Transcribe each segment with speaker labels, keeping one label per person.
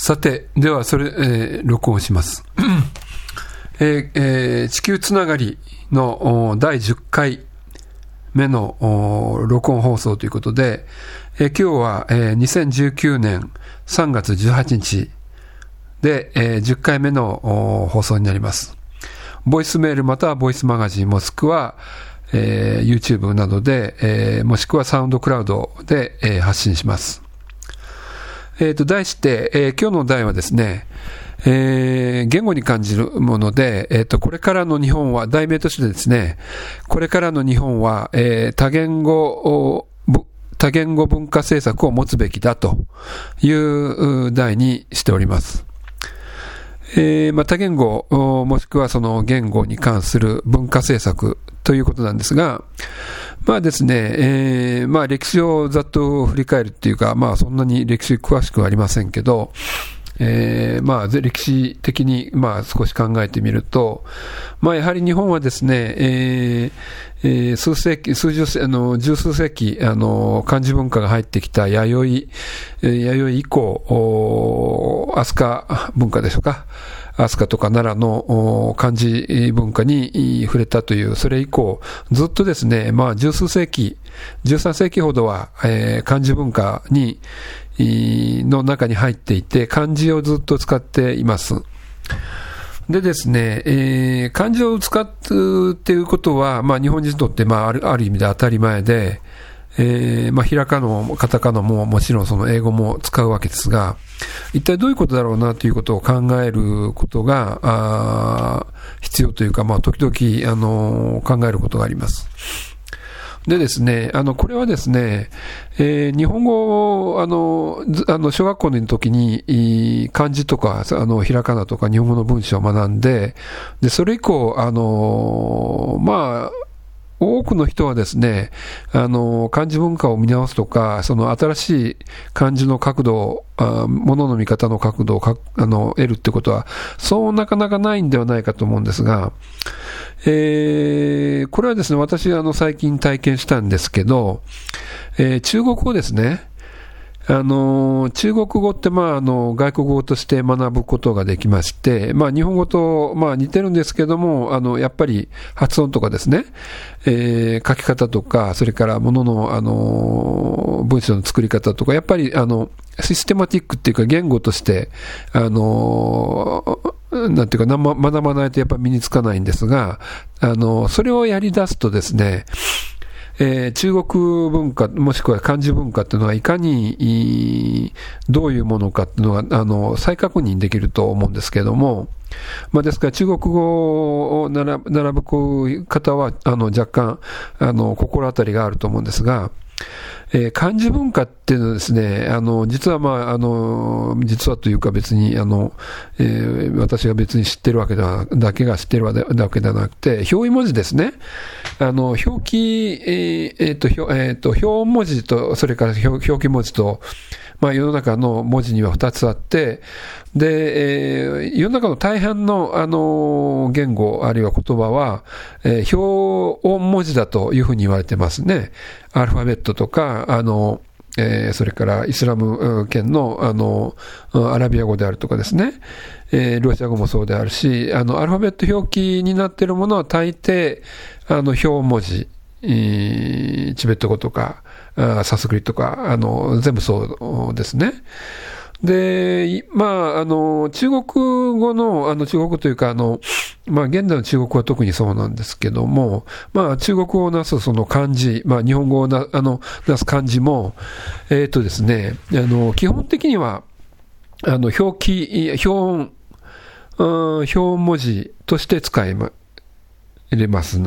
Speaker 1: さて、ではそれ、えー、録音します。えーえー地球つながりのお第10回目のお録音放送ということで、えー今日は、えー2019年3月18日で、えー10回目のお放送になります。ボイスメールまたはボイスマガジンもしくは、えー YouTube などで、えーもしくはサウンドクラウドで、えー発信します。えっ、と、題して、えー今日の題はですね、えー言語に感じるもので、えっ、と、これからの日本は、題名としてですね、これからの日本は、えー多言語を、多言語文化政策を持つべきだという題にしております。えーまた、言語、もしくはその言語に関する文化政策ということなんですが、まあですね、えーまあ歴史をざっと振り返るっていうか、まあそんなに歴史詳しくはありませんけど、えーまあ歴史的にまあ少し考えてみると、まあやはり日本はですね、えーえー数世紀、数十世、あの、十数世紀、あの、漢字文化が入ってきた弥生、えー弥生以降、お飛鳥文化でしょうか。飛鳥とか奈良の漢字文化に触れたという、それ以降、ずっとですね、まあ十数世紀、13世紀ほどは、えー漢字文化に、の中に入っていて、漢字をずっと使っています。でですね、えー漢字を使うっていうことは、まあ日本人にとって、まああるある意味で当たり前で、えーまあ、ひらかの、カタカナももちろんその英語も使うわけですが、一体どういうことだろうなということを考えることが、あ必要というか、まあ、時々、あの考えることがあります。でですね、あの、これはですね、えー日本語を、あの、あの、小学校の時に、漢字とか、あの、ひらがなとか日本語の文章を学んで、で、それ以降、あの、まあ、多くの人はですね、あの、漢字文化を見直すとか、その新しい漢字の角度を、あ物の見方の角度をかあの得るってことは、そうなかなかないんではないかと思うんですが、えーこれはですね、私、あの、最近体験したんですけど、えー中国語ですね。あの、中国語って、まあ、あの、外国語として学ぶことができまして、まあ、日本語と、まあ、似てるんですけども、あの、やっぱり発音とかですね、えー書き方とか、それからものの、あの、文章の作り方とか、やっぱり、あの、システマティックっていうか、言語として、あの、なんていうか、学ばないとやっぱり身につかないんですが、あの、それをやり出すとですね、えー中国文化、もしくは漢字文化っていうのは、いかにどういうものかっていうのが、あの、再確認できると思うんですけれども、まあ、ですから中国語を並ぶ方は、あの、若干、あの、心当たりがあると思うんですが、えー漢字文化っていうのはですね、あの、実はまあ、あの、実はというか別に、あの、えー私が別に知ってるわけでは、だけが知ってるわけではなくて、表意文字ですね。あの、表記、えーえーと、表、えーと、表文字と、それから表記文字と、まあ、世の中の文字には2つあって、で、えー世の中の大半の、あの、言語、あるいは言葉は、えー表音文字だというふうに言われてますね。アルファベットとか、あの、えーそれからイスラム圏の、あの、アラビア語であるとかですね、えーロシア語もそうであるし、あの、アルファベット表記になっているものは大抵、あの、表文字、えーチベット語とか、あサンスクリとか、あの、全部そうですね。で、まあ、あの、中国語の、あの、中国語というか、あの、まあ、現代の中国語は特にそうなんですけども、まあ、中国語をなすその漢字、まあ、日本語をな、あの、なす漢字も、えっ、とですね、あの、基本的には、あの、表記、表音、うん表文字として使いま、入れます。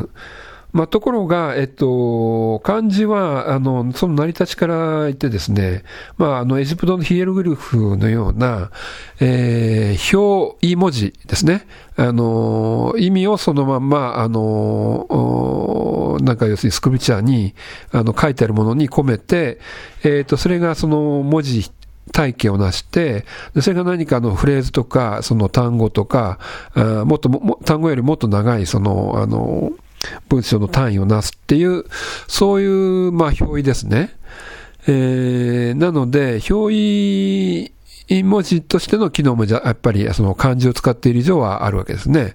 Speaker 1: まあ、ところが、えっと、漢字は、あの、その成り立ちから言ってですね、まあ、あの、エジプトのヒエログリフのような、えー、表意文字ですね。あの、意味をそのまんま、あの、なんか要するにスクリチャーに、あの、書いてあるものに込めて、えっと、それがその文字、体系をなして、それが何かのフレーズとか、その単語とか、あもっとも、単語よりもっと長い、その、あの、文章の単位をなすっていう、そういう、まあ、表意ですね。えーなので、表意文字としての機能もじゃ、やっぱりその漢字を使っている以上はあるわけですね。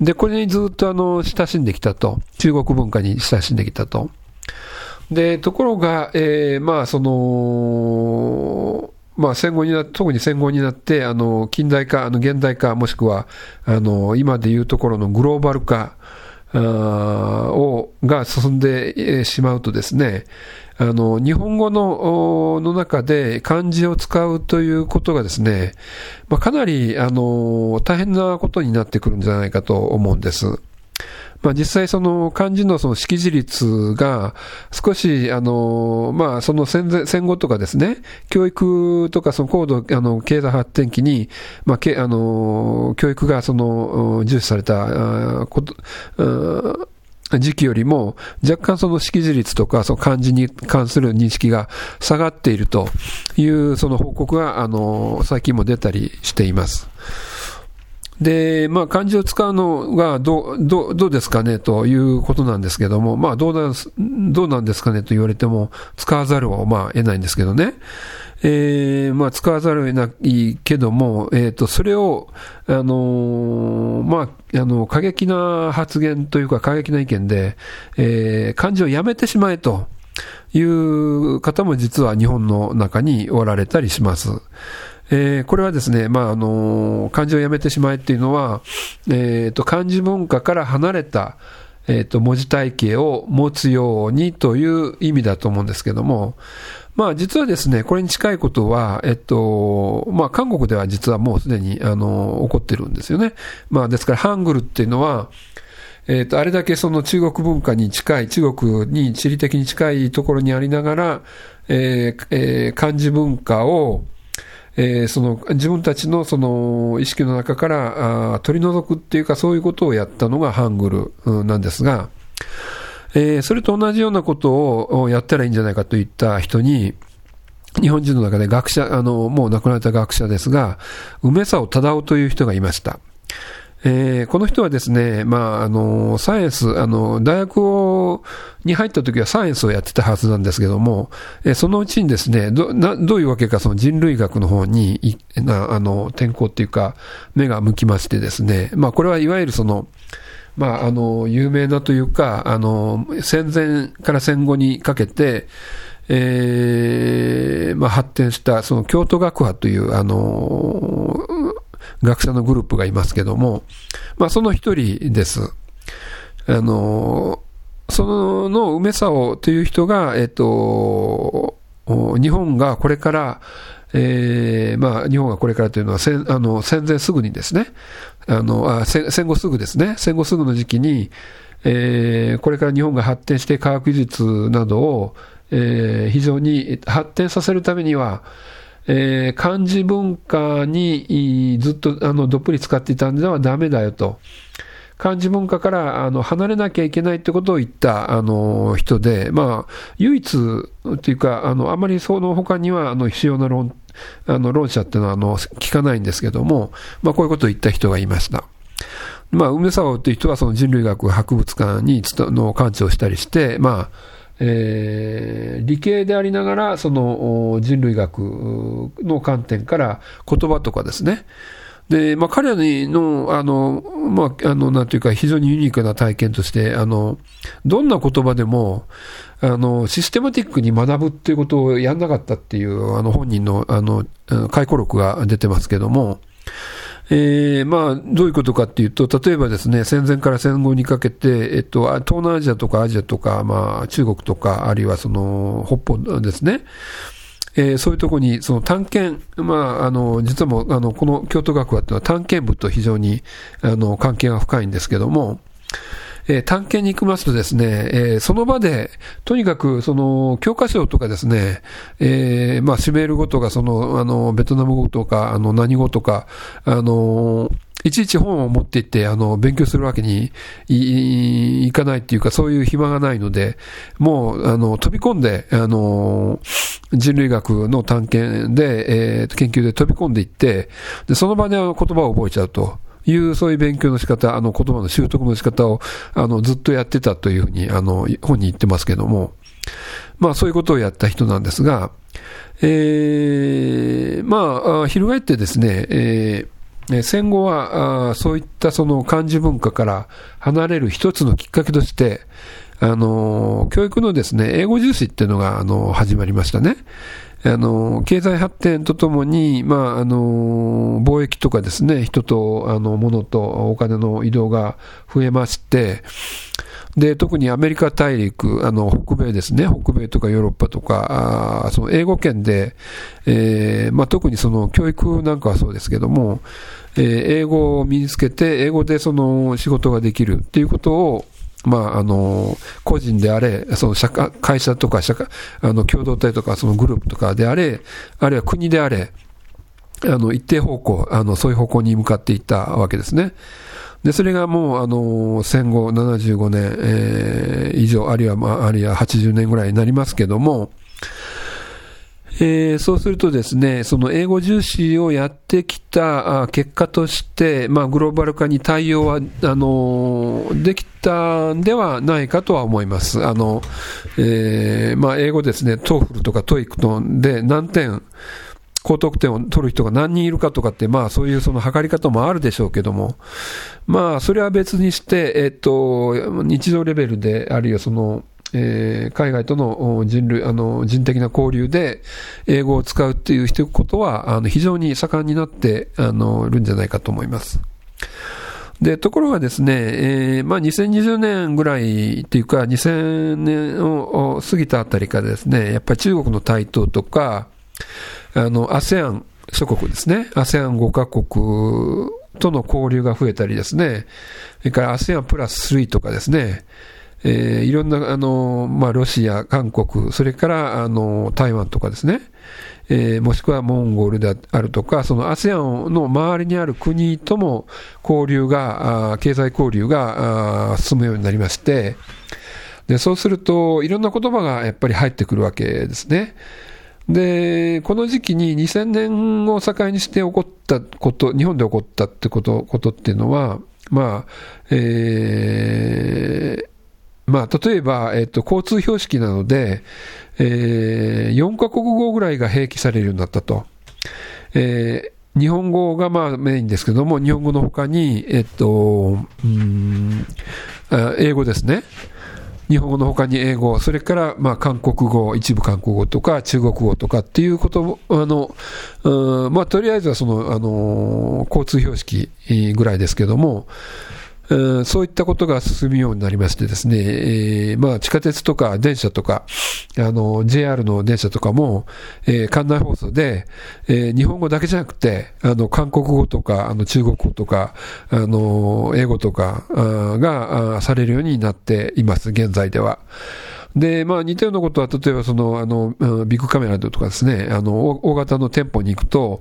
Speaker 1: で、これにずっとあの、親しんできたと。中国文化に親しんできたと。で、ところが、えー、まあ、その、まあ、戦後にな特に戦後になって、あの、近代化、あの、現代化、もしくは、あの、今でいうところのグローバル化、をが進んでしまうとですね、あの、日本語のの中で漢字を使うということがですね、まあ、かなり、あの、大変なことになってくるんじゃないかと思うんです。まあ、実際その漢字のその識字率が少し、あの、まあ、その戦前、戦後とかですね、教育とかその高度、あの、経済発展期に、まあ、け、あの、教育がその、重視された、こと、時期よりも、若干その識字率とか、その漢字に関する認識が下がっているという、その報告が、あの、最近も出たりしています。で、まあ、漢字を使うのがど、ど、どうですかねということなんですけども、まあ、どうなん、どうなんですかねと言われても、使わざるを、まあ、得ないんですけどね。えー、まあ、使わざるを得ないけども、えっ、ー、と、それを、あのー、まあ、あの、過激な発言というか、過激な意見で、えー、漢字をやめてしまえと。いう方も実は日本の中におられたりします。えー、これはですね、まあ、あの、漢字をやめてしまえっていうのは、えっ、ー、と、漢字文化から離れた、えっ、ー、と、文字体系を持つようにという意味だと思うんですけども、まあ実はですね、これに近いことは、えっと、まあ韓国では実はもうすでに、あの、起こってるんですよね。まあですから、ハングルっていうのは、えっ、と、あれだけその中国文化に近い、中国に地理的に近いところにありながら、えーえー、漢字文化を、えー、その自分たちのその意識の中からあ取り除くっていうか、そういうことをやったのがハングルなんですが、えー、それと同じようなことをやったらいいんじゃないかといった人に、日本人の中で学者、あの、もう亡くなった学者ですが、梅沢忠夫という人がいました。えー、この人はですね、まあ、あの、サイエンス、あの、大学をに入った時はサイエンスをやってたはずなんですけども、えー、そのうちにですね、ど、な、どういうわけかその人類学の方に、いな、あの、転校っていうか、目が向きましてですね、まあ、これはいわゆるその、まあ、あの、有名なというか、あの、戦前から戦後にかけて、えー、まあ、発展した、その京都学派という、あの、学者のグループがいますけども、まあ、その一人です。あの、その梅沢という人が、えっと、日本がこれから、えー、まあ、日本がこれからというのは戦あの戦前すぐにですね、あのあ戦後すぐですね、戦後すぐの時期に、えー、これから日本が発展して科学技術などを、えー、非常に発展させるためには、えー、漢字文化にずっとあのどっぷり使っていたんではだめだよと。漢字文化からあの離れなきゃいけないってことを言ったあの人で、まあ、唯一というか、あのあまりその他にはあの必要な論あの論者っていうのはあの聞かないんですけども、まあ、こういうことを言った人がいました。まあ、梅沢という人はその人類学博物館にの館長をしたりして、まあ、えー、理系でありながら、その人類学の観点から言葉とかですね、で、まあ、彼らの、あの、まあ、あの、なんていうか、非常にユニークな体験として、あの、どんな言葉でも、あの、システマティックに学ぶっていうことをやんなかったっていう、あの、本人の、あの、回顧録が出てますけども、えー、まあ、どういうことかっていうと、例えばですね、戦前から戦後にかけて、えっと、東南アジアとかアジアとか、まあ、中国とか、あるいはその、北方ですね、えー、そういうところに、その探検、まあ、あの、実はもう、あの、この京都学話っていうのは探検部と非常に、あの、関係が深いんですけども、えー、探検に行きますとですね、えー、その場で、とにかく、その、教科書とかですね、えー、まあ、シメール語とか、その、あの、ベトナム語とか、あの、何語とか、あの、いちいち本を持って行って、あの、勉強するわけにいかないっていうか、そういう暇がないので、もう、あの、飛び込んで、あの、人類学の探検で、えー、研究で飛び込んでいって、で、その場で言葉を覚えちゃうと。いう、そういう勉強の仕方、あの、言葉の習得の仕方を、あの、ずっとやってたというふうに、あの、本に言ってますけども、まあそういうことをやった人なんですが、えー、まあ、翻ってですね、えー、戦後はそういったその漢字文化から離れる一つのきっかけとして、あの、教育のですね、英語重視っていうのが、あの、始まりましたね。あの、経済発展とともに、まあ、あの、貿易とかですね、人と、あの、物とお金の移動が増えまして、で、特にアメリカ大陸、あの、北米ですね、北米とかヨーロッパとか、あその英語圏で、えー、まあ、特にその教育なんかはそうですけども、えー、英語を身につけて、英語でその仕事ができるっていうことを、まあ、あの、個人であれ、その社会、会社とか社会、あの、共同体とか、そのグループとかであれ、あるいは国であれ、あの、一定方向、あの、そういう方向に向かっていったわけですね。で、それがもう、あの、戦後75年、えー、以上、あるいは、まあ、あるいは80年ぐらいになりますけども、えー、そうするとですね、その英語重視をやってきた結果として、まあ、グローバル化に対応は、あの、できたんではないかとは思います。あの、えー、まあ、英語ですね、 TOEFL とか TOEIC とで何点、高得点を取る人が何人いるかとかって、まあそういうその測り方もあるでしょうけども、まあそれは別にして、えっと、日常レベルで、あるいはその、えー、海外との人類、あの、人的な交流で英語を使うっていうことは、あの、非常に盛んになって、あの、るんじゃないかと思います。で、ところがですね、えー、まあ2020年ぐらいっていうか、2000年を過ぎたあたりからですね、やっぱり中国の台頭とか、あの、ASEAN 諸国ですね、ASEAN5 カ国との交流が増えたりですね、それから ASEAN プラス3とかですね、えー、いろんな、あの、まあ、ロシア、韓国、それから、あの、台湾とかですね、えー、もしくはモンゴルであるとか、その ASEAN の周りにある国とも交流が、経済交流があ進むようになりまして、で、そうすると、いろんな言葉がやっぱり入ってくるわけですね。で、この時期に2000年を境にして起こったこと、日本で起こったってこと、ことっていうのは、まあ、えー、まあ、例えば、えっと、交通標識なので、えー、4カ国語ぐらいが併記されるようになったと。えー、日本語がまあメインですけども、日本語の他に、えっと、うん、英語ですね。日本語の他に英語、それからまあ韓国語、一部韓国語とか中国語とかっていうことあの、うんまあ、とりあえずはその、あの、交通標識ぐらいですけども、そういったことが進むようになりましてですね、えー、まあ地下鉄とか電車とか、あの、JR の電車とかも、えー、館内放送で、えー、日本語だけじゃなくて、あの、韓国語とか、あの、中国語とか、あの、英語とかがされるようになっています、現在では。で、まあ似たようなことは、例えばその、あの、ビッグカメラとかですね、あの、大型の店舗に行くと、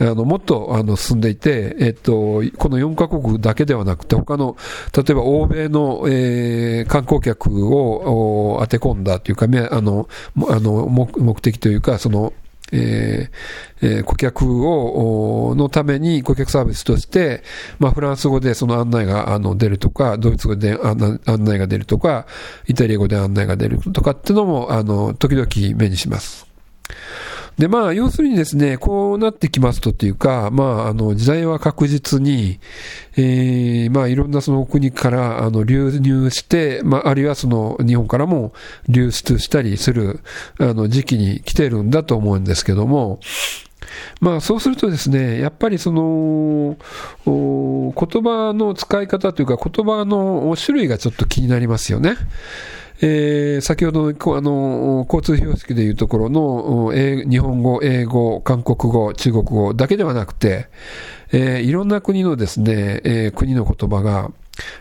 Speaker 1: あの、もっと、あの、進んでいて、えっと、この4カ国だけではなくて、他の、例えば欧米の、えー、観光客を当て込んだというか、あの、あの、目的というか、その、えーえ、顧客を、のために顧客サービスとして、まあ、フランス語でその案内があの出るとか、ドイツ語で案内が出るとか、イタリア語で案内が出るとかっていうのも、あの、時々目にします。で、まあ、要するにですね、こうなってきますとっていうか、まあ、あの、時代は確実に、えー、まあ、いろんなその国から、あの、流入して、まあ、あるいはその、日本からも流出したりする、あの、時期に来てるんだと思うんですけども、まあそうするとですね、やっぱりその、言葉の使い方というか言葉の種類がちょっと気になりますよね。えー、先ほどのあの交通標識でいうところの日本語、英語、韓国語、中国語だけではなくて、えー、いろんな国のですね、えー、国の言葉が、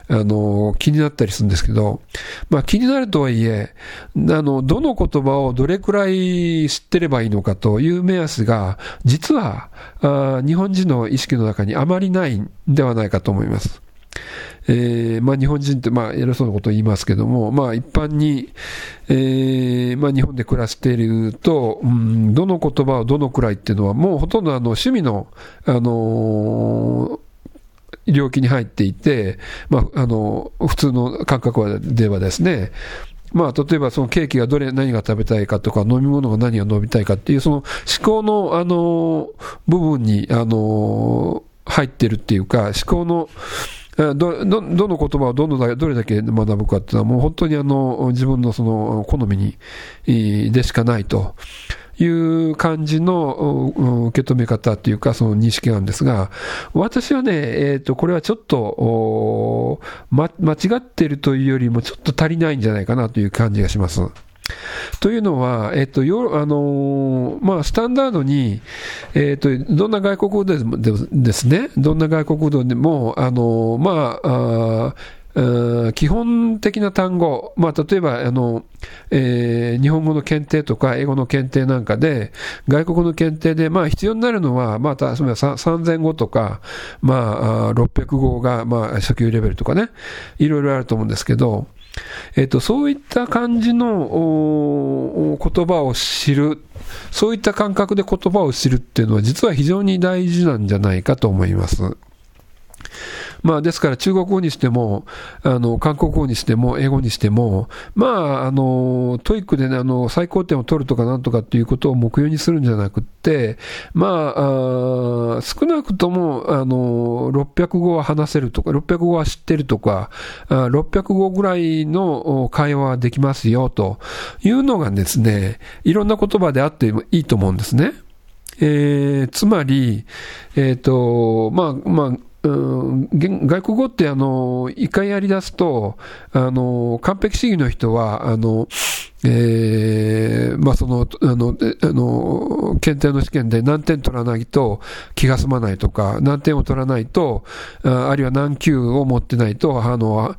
Speaker 1: あの、気になったりするんですけど、まあ気になるとはいえ、あの、どの言葉をどれくらい知ってればいいのかという目安が、実は、あ日本人の意識の中にあまりないんではないかと思います。えー、まあ日本人ってまあ偉そうなことを言いますけども、まあ一般に、えー、まあ日本で暮らしていると、うん、どの言葉をどのくらいっていうのはもうほとんどあの趣味の、あのー領域に入っていて、まあ、あの、普通の感覚ではですね、まあ、例えばそのケーキがどれ、何が食べたいかとか、飲み物が何が飲みたいかっていう、その思考の、あの、部分に、あの、入ってるっていうか、思考の、どどどの言葉をどのどれだけ学ぶかっていうのは、もう本当にあの自分のその好みにでしかないという感じの受け止め方っていうか、その認識なんですが、私はね、え、ー、と、これはちょっと、ま、間違ってるというよりも、ちょっと足りないんじゃないかなという感じがします。というのは、えっと、よあのまあ、スタンダードに、えっと、どんな外国語でもですね、どんな外国語でも、あのまあ、あ基本的な単語、まあ、例えばあの、えー、日本語の検定とか英語の検定なんかで、外国の検定で、まあ、必要になるのは、まあ、例えば3000語とか、まあ、600語が、まあ、初級レベルとかね、いろいろあると思うんですけど、えっと、そういった感じの言葉を知る、そういった感覚で言葉を知るっていうのは実は非常に大事なんじゃないかと思います。まあ、ですから中国語にしても、あの、韓国語にしても、英語にしても、まあ、あの、 TOEIC でね、あの、最高点を取るとかなんとかっていうことを目標にするんじゃなくて、まあ、あ少なくとも、あの、600語は話せるとか、600語は知ってるとか、600語ぐらいの会話はできますよ、というのがですね、いろんな言葉であってもいいと思うんですね。えー、つまり、えっ、ー、と、まあ、まあ、外国語ってあの一回やり出すとあの完璧主義の人はあのえー、まあその、あの、あの、検定の試験で何点取らないと気が済まないとか、何点を取らないと、あるいは何級を持ってないと、あの、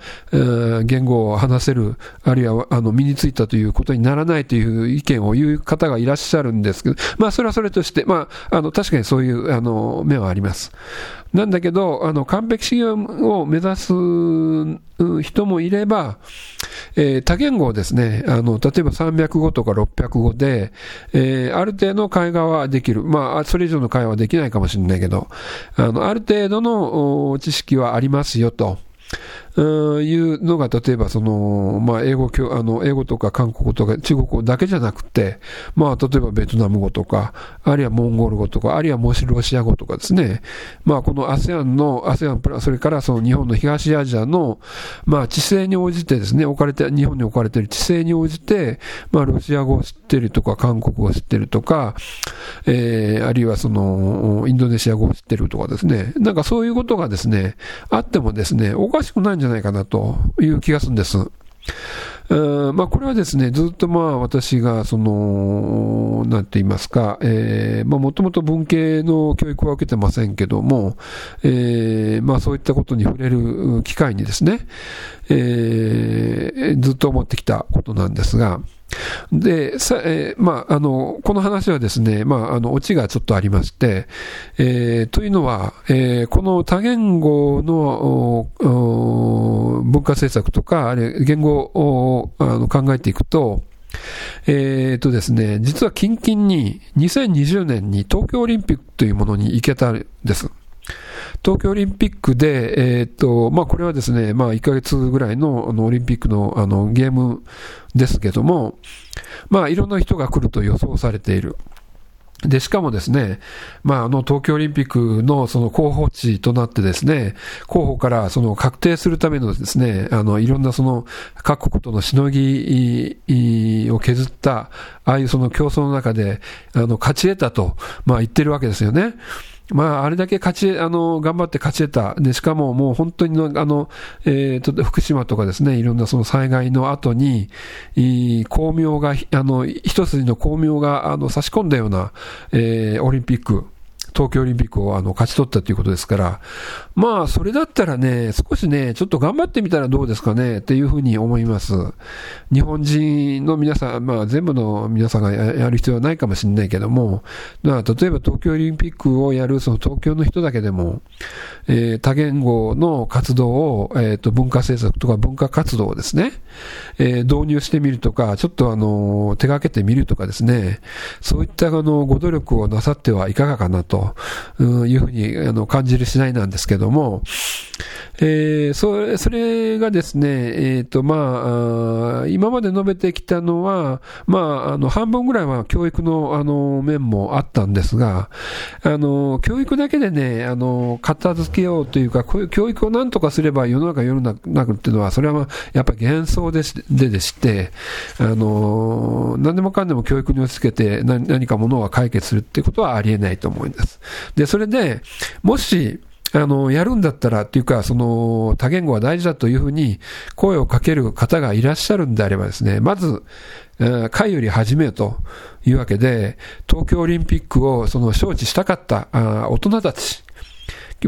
Speaker 1: 言語を話せる、あるいは、あの、身についたということにならないという意見を言う方がいらっしゃるんですけど、まあそれはそれとして、まあ、あの、確かにそういう、あの、面はあります。なんだけど、あの、完璧主義を目指す人もいれば、えー、多言語をですね、あの、例えば300語とか600語で、えー、ある程度の会話はできる。まあ、それ以上の会話はできないかもしれないけど、あの、ある程度の知識はありますよと。いうのが、例えばその、まあ、英語あの、英語とか韓国語とか中国語だけじゃなくて、まあ、例えばベトナム語とか、あるいはモンゴル語とか、あるいはもしロシア語とかですね、まあ、この ASEAN の、ASEAN プラス、それからその日本の東アジアの、まあ、地勢に応じてですね、置かれて、日本に置かれている地勢に応じて、まあ、ロシア語を知ってるとか、韓国語を知ってるとか、えー、あるいはその、インドネシア語を知ってるとかですね、なんかそういうことがですね、あってもですね、おかしくないんじゃないかなという気がするんです。まあ、これはですね、ずっとまあ私が、その、なんて言いますか、えー、まあもともと文系の教育は受けてませんけども、えー、まあそういったことに触れる機会にですね、えー、ずっと思ってきたことなんですが、で、さえー、まあ、あの、この話はですね、まあ、あの、オチがちょっとありまして、えー、というのは、えー、この多言語の文化政策とか、あるいは言語をあの考えていくと、えーとですね、実は近々に2020年に東京オリンピックというものに行けたんです。東京オリンピックで、えっ、と、まあ、これはですね、まあ、1ヶ月ぐらいの、あの、オリンピックの、あの、ゲームですけども、まあ、いろんな人が来ると予想されている。で、しかもですね、まあ、あの、東京オリンピックのその候補地となってですね、候補からその確定するためのですね、あの、いろんなその各国とのしのぎを削った、ああいうその競争の中で、あの、勝ち得たと、まあ言ってるわけですよね。まあ、あれだけ勝ち、あの、頑張って勝ち得た。で、しかももう本当に、あの、えー、と、福島とかですね、いろんなその災害の後に、い光明が、あの、一筋の光明が、あの、差し込んだような、えー、オリンピック。東京オリンピックをあの勝ち取ったということですから、まあ、それだったらね、少しね、ちょっと頑張ってみたらどうですかね、っていうふうに思います。日本人の皆さん、まあ、全部の皆さんがやる必要はないかもしれないけども、まあ、例えば東京オリンピックをやるその東京の人だけでも、えー、多言語の活動を、えっ、ー、と、文化政策とか文化活動をですね、えー、導入してみるとか、ちょっとあの、手掛けてみるとかですね、そういったあの、ご努力をなさってはいかがかなとというふうにあの感じる次第なんですけども、えー、それそれがですね、えーとまあ、今まで述べてきたのは、まあ、あの半分ぐらいは教育のあの面もあったんですが、あの教育だけでね、あの片付けようというか、こういう教育をなんとかすれば世の中、世の中っていうのは、それは、まあ、やっぱり幻想でででして、あの何でもかんでも教育に押し付けて何何かものが解決するっていうことはありえないと思います。で、それで、もし、あの、やるんだったらっていうか、その、多言語は大事だというふうに声をかける方がいらっしゃるんであればですね、まず、会より始めよというわけで、東京オリンピックをその招致したかった大人たち、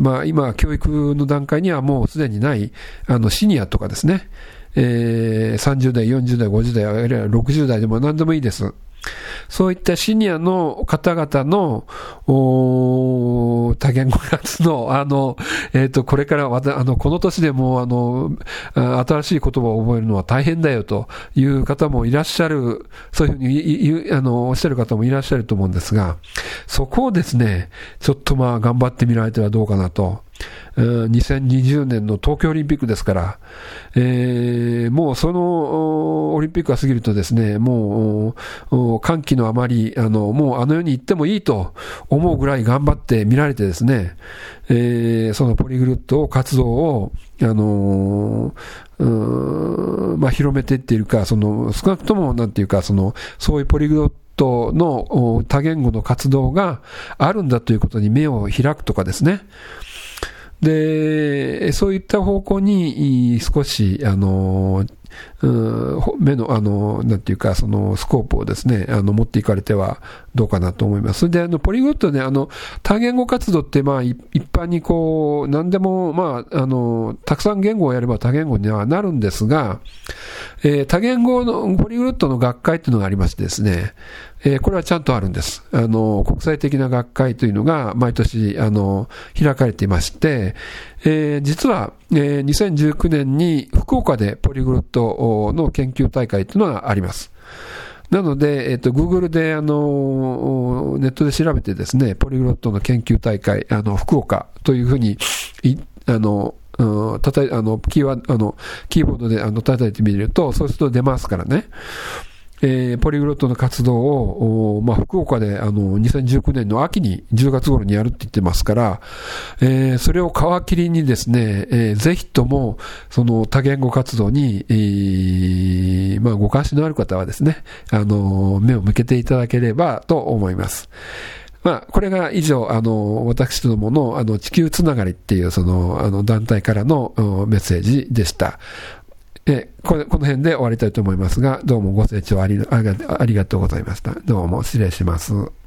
Speaker 1: まあ今、教育の段階にはもうすでにない、あの、シニアとかですね、えー、30代、40代、50代、60代でも何でもいいです。そういったシニアの方々の、多言語活の、あの、えっ、ー、と、これからわた、あの、この年でも、あの、新しい言葉を覚えるのは大変だよという方もいらっしゃる、そういうふうに言う、あの、おっしゃる方もいらっしゃると思うんですが、そこをですね、ちょっとまあ、頑張ってみられてはどうかなと。2020年の東京オリンピックですから、えー、もうそのオリンピックが過ぎるとですね、もう歓喜のあまり、あの、もうあの世に行ってもいいと思うぐらい頑張って見られてですね、えー、そのポリグルット活動を、あのー、まあ、広めていっているか、その、少なくとも、なんていうか、その、そういうポリグルットの多言語の活動があるんだということに目を開くとかですね、で、そういった方向に少し、あの、目の、あの、なんていうか、そのスコープをですね、あの、持っていかれてはどうかなと思います。それで、あの、ポリグロットね、あの、多言語活動って、まあ、一般にこう、何でも、まあ、あの、たくさん言語をやれば多言語にはなるんですが、えー、多言語の、ポリグロットの学会っていうのがありましてですね、えー、これはちゃんとあるんです。あの、国際的な学会というのが毎年、あの、開かれていまして、えー、実は、えー、2019年に福岡でポリグルットの研究大会というのがあります。なので、えっ、ー、と、Google で、あの、ネットで調べてですね、ポリグロットの研究大会、あの、福岡というふうに、あの、たたあの、キーワあの、キーボードであの叩いてみると、そうすると出ますからね。えー、ポリグロットの活動を、まあ、福岡で、あの、2019年の秋に、10月頃にやるって言ってますから、えー、それを皮切りにですね、えー、ぜひとも、その多言語活動に、えー、まあ、ご関心のある方はですね、あの、目を向けていただければと思います。まあ、これが以上、あの、私どもの、あの、地球つながりっていう、その、あの、団体からのメッセージでした。えこの辺で終わりたいと思いますが、どうもご清聴ありありがとうございました。どうも失礼します。